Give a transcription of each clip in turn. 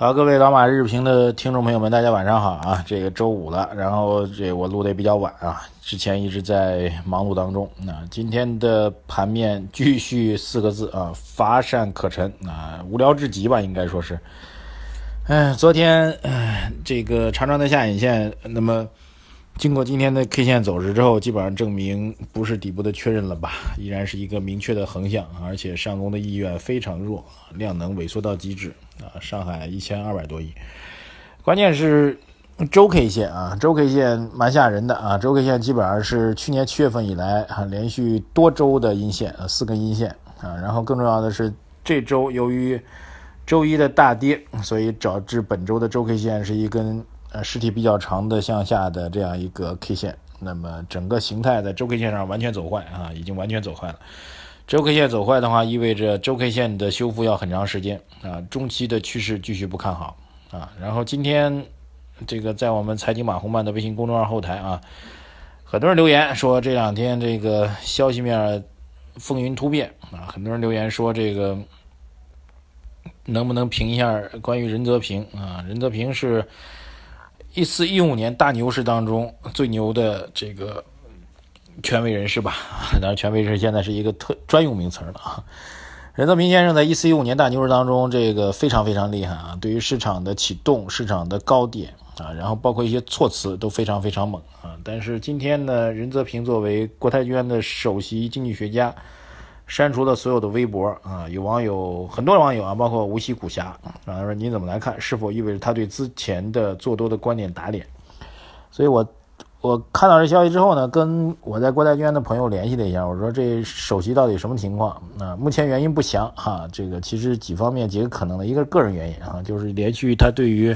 好，各位老马日评的听众朋友们，大家晚上好啊！这个周五了，然后这我录的也比较晚啊，之前一直在忙碌当中。那今天的盘面继续四个字啊，乏善可陈啊，无聊至极吧，应该说是。哎，昨天这个长长的下影线，那么经过今天的 K 线走势之后，基本上证明不是底部的确认了吧？依然是一个明确的横向，而且上攻的意愿非常弱，量能萎缩到极致。啊，上海一千二百多亿，关键是周 K 线啊，周 K 线蛮吓人的啊，周 K 线基本上是去年七月份以来啊连续多周的阴线，四根阴线啊，然后更重要的是这周由于周一的大跌，所以导致本周的周 K 线是一根呃实体比较长的向下的这样一个 K 线，那么整个形态在周 K 线上完全走坏啊，已经完全走坏了。周 K 线走坏的话，意味着周 K 线的修复要很长时间啊，中期的趋势继续不看好啊。然后今天这个在我们财经马红漫的微信公众号后台啊，很多人留言说这两天这个消息面风云突变啊，很多人留言说这个能不能评一下关于任泽平啊？任泽平是一四一五年大牛市当中最牛的这个。权威人士吧，当然权威人士现在是一个特专用名词了啊。任泽平先生在一四一五年大牛市当中，这个非常非常厉害啊，对于市场的启动、市场的高点啊，然后包括一些措辞都非常非常猛啊。但是今天呢，任泽平作为国泰君安的首席经济学家，删除了所有的微博啊。有网友很多网友啊，包括无锡股侠啊，说您怎么来看？是否意味着他对之前的做多的观点打脸？所以我。我看到这消息之后呢，跟我在国泰君安的朋友联系了一下，我说这首席到底什么情况？啊，目前原因不详哈。这个其实几方面几个可能的，一个个人原因啊，就是连续他对于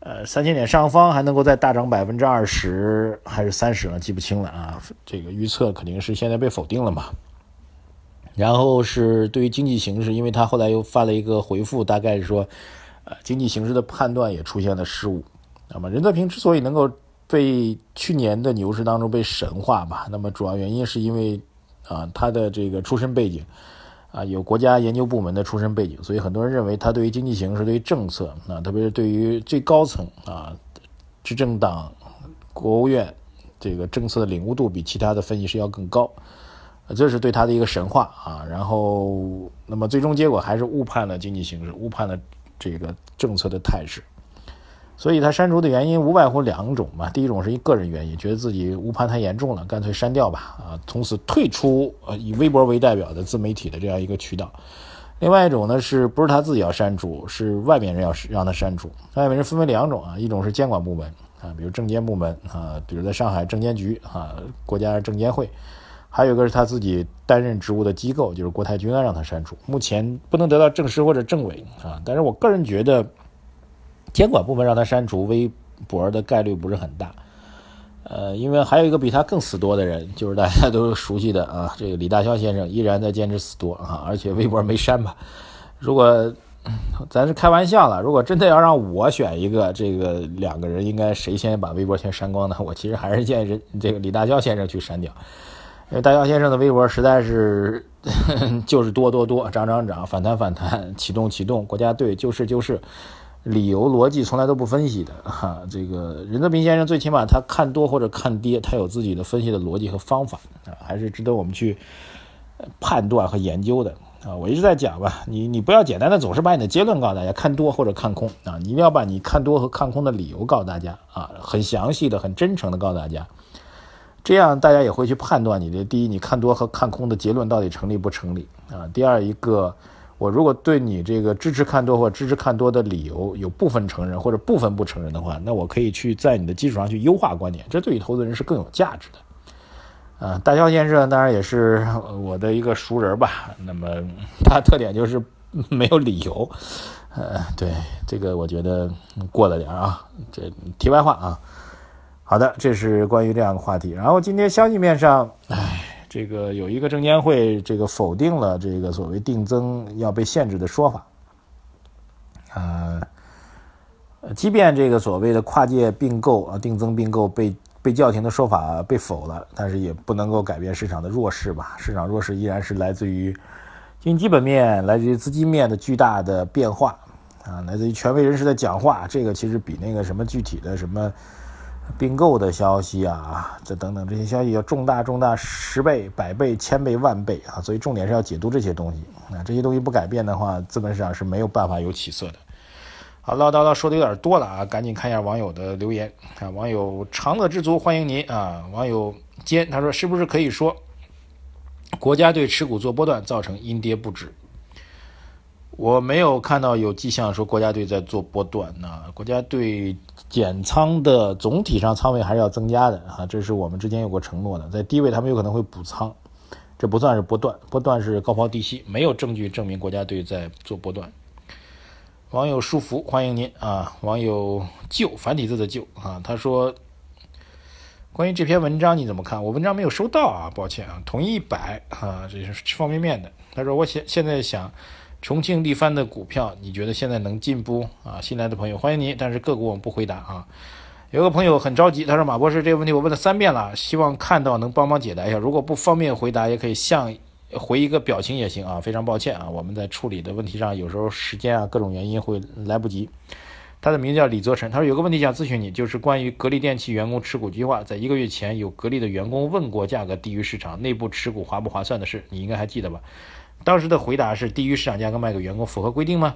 呃三千点上方还能够再大涨百分之二十还是三十了，记不清了啊。这个预测肯定是现在被否定了嘛。然后是对于经济形势，因为他后来又发了一个回复，大概是说呃经济形势的判断也出现了失误。那么任泽平之所以能够。被去年的牛市当中被神化吧，那么主要原因是因为，啊，他的这个出身背景，啊，有国家研究部门的出身背景，所以很多人认为他对于经济形势、对于政策，啊，特别是对于最高层啊，执政党、国务院这个政策的领悟度比其他的分析师要更高，这是对他的一个神话啊。然后，那么最终结果还是误判了经济形势，误判了这个政策的态势。所以他删除的原因无外乎两种嘛，第一种是一个人原因，觉得自己误判太严重了，干脆删掉吧，啊，从此退出呃以微博为代表的自媒体的这样一个渠道。另外一种呢，是不是他自己要删除，是外面人要让他删除。外面人分为两种啊，一种是监管部门啊，比如证监部门啊，比如在上海证监局啊，国家证监会，还有一个是他自己担任职务的机构，就是国泰君安让他删除。目前不能得到证实或者证伪啊，但是我个人觉得。监管部门让他删除微博的概率不是很大，呃，因为还有一个比他更死多的人，就是大家都熟悉的啊，这个李大霄先生依然在坚持死多啊，而且微博没删吧？如果咱是开玩笑了，如果真的要让我选一个，这个两个人应该谁先把微博先删光呢？我其实还是建议这个李大霄先生去删掉，因为大霄先生的微博实在是 就是多多多涨涨涨反弹反弹启动启动国家队就是就是。理由逻辑从来都不分析的哈，这个任泽平先生最起码他看多或者看跌，他有自己的分析的逻辑和方法啊，还是值得我们去判断和研究的啊。我一直在讲吧，你你不要简单的总是把你的结论告诉大家，看多或者看空啊，你一定要把你看多和看空的理由告诉大家啊，很详细的、很真诚的告诉大家，这样大家也会去判断你的第一，你看多和看空的结论到底成立不成立啊？第二一个。我如果对你这个支持看多或支持看多的理由有部分承认或者部分不承认的话，那我可以去在你的基础上去优化观点，这对于投资人是更有价值的。啊，大肖先生当然也是我的一个熟人吧。那么他特点就是没有理由。呃，对这个我觉得过了点啊。这题外话啊。好的，这是关于这样的话题。然后今天消息面上，唉。这个有一个证监会这个否定了这个所谓定增要被限制的说法。呃，即便这个所谓的跨界并购啊、定增并购被被叫停的说法被否了，但是也不能够改变市场的弱势吧？市场弱势依然是来自于经基本面、来自于资金面的巨大的变化啊，来自于权威人士的讲话。这个其实比那个什么具体的什么并购的消息啊，这等等这些消息要重大重大十倍、百倍、千倍、万倍啊！所以重点是要解读这些东西啊，这些东西不改变的话，资本市场是没有办法有起色的。好，唠叨叨说的有点多了啊，赶紧看一下网友的留言啊。网友长乐知足欢迎您啊。网友坚他说是不是可以说，国家队持股做波段造成阴跌不止？我没有看到有迹象说国家队在做波段呢。国家队减仓的总体上仓位还是要增加的啊，这是我们之前有过承诺的。在低位他们有可能会补仓，这不算是波段，波段是高抛低吸，没有证据证明国家队在做波段。网友舒服，欢迎您啊！网友旧繁体字的旧啊，他说：“关于这篇文章你怎么看？我文章没有收到啊，抱歉啊。”统一一百啊，这是吃方便面的。他说：“我现现在想重庆力帆的股票，你觉得现在能进不？啊，新来的朋友欢迎您，但是个股我们不回答啊。”有个朋友很着急，他说：“马博士，这个问题我问了三遍了，希望看到能帮忙解答一下。如果不方便回答，也可以向。”回一个表情也行啊，非常抱歉啊，我们在处理的问题上有时候时间啊各种原因会来不及。他的名字叫李泽辰，他说有个问题想咨询你，就是关于格力电器员工持股计划，在一个月前有格力的员工问过价格低于市场，内部持股划不划算的事，你应该还记得吧？当时的回答是低于市场价格卖给员工符合规定吗？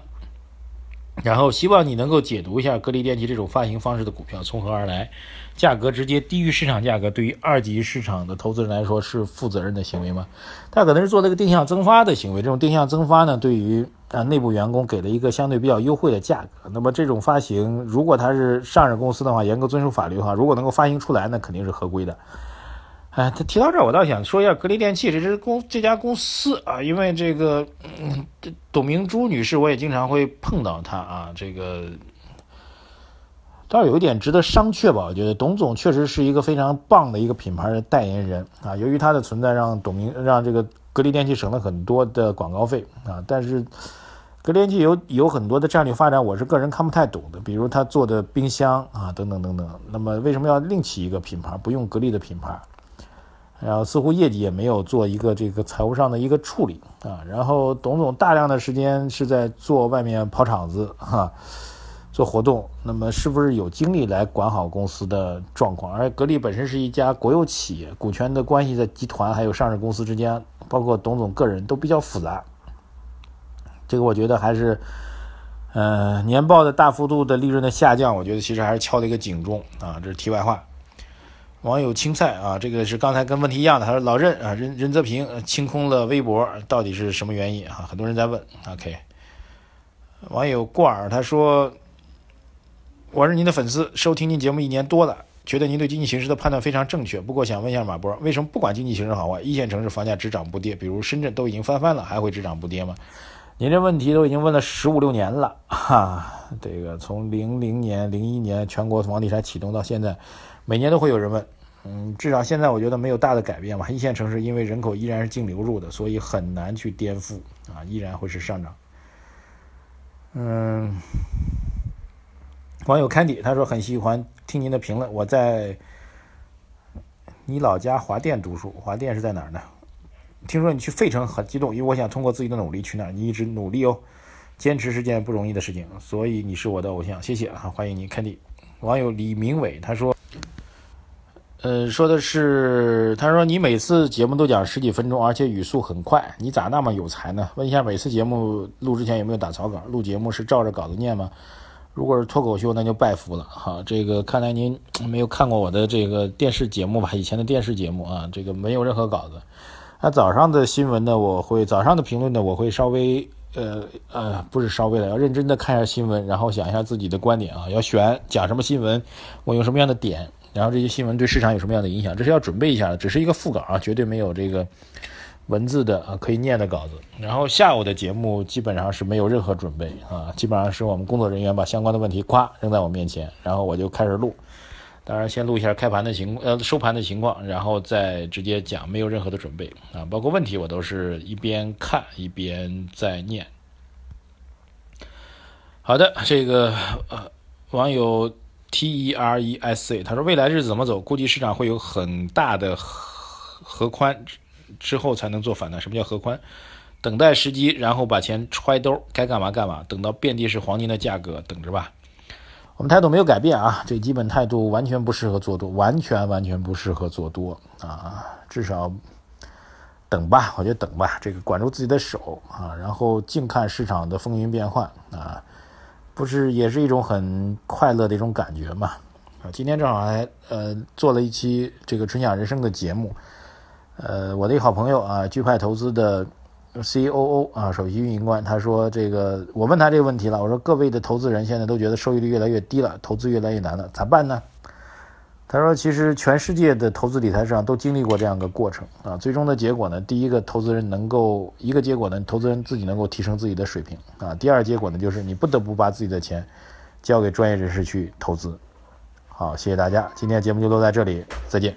然后希望你能够解读一下格力电器这种发行方式的股票从何而来，价格直接低于市场价格，对于二级市场的投资人来说是负责任的行为吗？他可能是做了一个定向增发的行为，这种定向增发呢，对于啊内部员工给了一个相对比较优惠的价格。那么这种发行，如果它是上市公司的话，严格遵守法律的话，如果能够发行出来，那肯定是合规的。哎，他提到这儿，我倒想说一下格力电器这支公这家公司啊，因为这个嗯董明珠女士，我也经常会碰到她啊，这个倒有一点值得商榷吧。我觉得董总确实是一个非常棒的一个品牌的代言人啊，由于他的存在，让董明让这个格力电器省了很多的广告费啊。但是格力电器有有很多的战略发展，我是个人看不太懂的，比如他做的冰箱啊等等等等。那么为什么要另起一个品牌，不用格力的品牌？然后似乎业绩也没有做一个这个财务上的一个处理啊，然后董总大量的时间是在做外面跑场子哈，做活动，那么是不是有精力来管好公司的状况？而格力本身是一家国有企业，股权的关系在集团还有上市公司之间，包括董总个人都比较复杂，这个我觉得还是，呃，年报的大幅度的利润的下降，我觉得其实还是敲了一个警钟啊，这是题外话。网友青菜啊，这个是刚才跟问题一样的。他说老任啊，任任泽平清空了微博，到底是什么原因啊？很多人在问。OK，网友过儿他说，我是您的粉丝，收听您节目一年多了，觉得您对经济形势的判断非常正确。不过想问一下马波，为什么不管经济形势好坏，一线城市房价只涨不跌？比如深圳都已经翻番了，还会只涨不跌吗？您这问题都已经问了十五六年了哈，这个从零零年、零一年全国房地产启动到现在。每年都会有人问，嗯，至少现在我觉得没有大的改变吧。一线城市因为人口依然是净流入的，所以很难去颠覆啊，依然会是上涨。嗯，网友 Candy 他说很喜欢听您的评论。我在你老家华电读书，华电是在哪儿呢？听说你去费城很激动，因为我想通过自己的努力去那儿。你一直努力哦，坚持是件不容易的事情，所以你是我的偶像，谢谢啊，欢迎你，Candy。网友李明伟他说。呃，说的是，他说你每次节目都讲十几分钟，而且语速很快，你咋那么有才呢？问一下，每次节目录之前有没有打草稿？录节目是照着稿子念吗？如果是脱口秀，那就拜服了。哈，这个看来您没有看过我的这个电视节目吧？以前的电视节目啊，这个没有任何稿子。那早上的新闻呢？我会早上的评论呢？我会稍微呃呃，不是稍微的，要认真的看一下新闻，然后想一下自己的观点啊，要选讲什么新闻，我用什么样的点。然后这些新闻对市场有什么样的影响？这是要准备一下的，只是一个副稿啊，绝对没有这个文字的啊可以念的稿子。然后下午的节目基本上是没有任何准备啊，基本上是我们工作人员把相关的问题咵扔在我面前，然后我就开始录。当然，先录一下开盘的情况呃收盘的情况，然后再直接讲，没有任何的准备啊，包括问题我都是一边看一边在念。好的，这个呃网友 T E R E S A 他说未来日子怎么走？估计市场会有很大的合宽之后才能做反弹。什么叫合宽？等待时机，然后把钱揣兜，该干嘛干嘛，等到遍地是黄金的价格，等着吧。我们态度没有改变啊，这基本态度完全不适合做多，完全完全不适合做多啊，至少等吧，我觉得等吧，这个管住自己的手啊，然后静看市场的风云变幻啊，不是也是一种很快乐的一种感觉嘛？啊，今天正好还呃做了一期这个春享人生的节目，呃，我的一个好朋友啊，巨派投资的。C.O.O 啊，首席运营官，他说：“这个，我问他这个问题了。我说，各位的投资人现在都觉得收益率越来越低了，投资越来越难了，咋办呢？”他说：“其实全世界的投资理财市场都经历过这样一个过程啊。最终的结果呢，第一个，投资人能够一个结果呢，投资人自己能够提升自己的水平啊。第二结果呢，就是你不得不把自己的钱交给专业人士去投资。好，谢谢大家，今天节目就录在这里，再见。”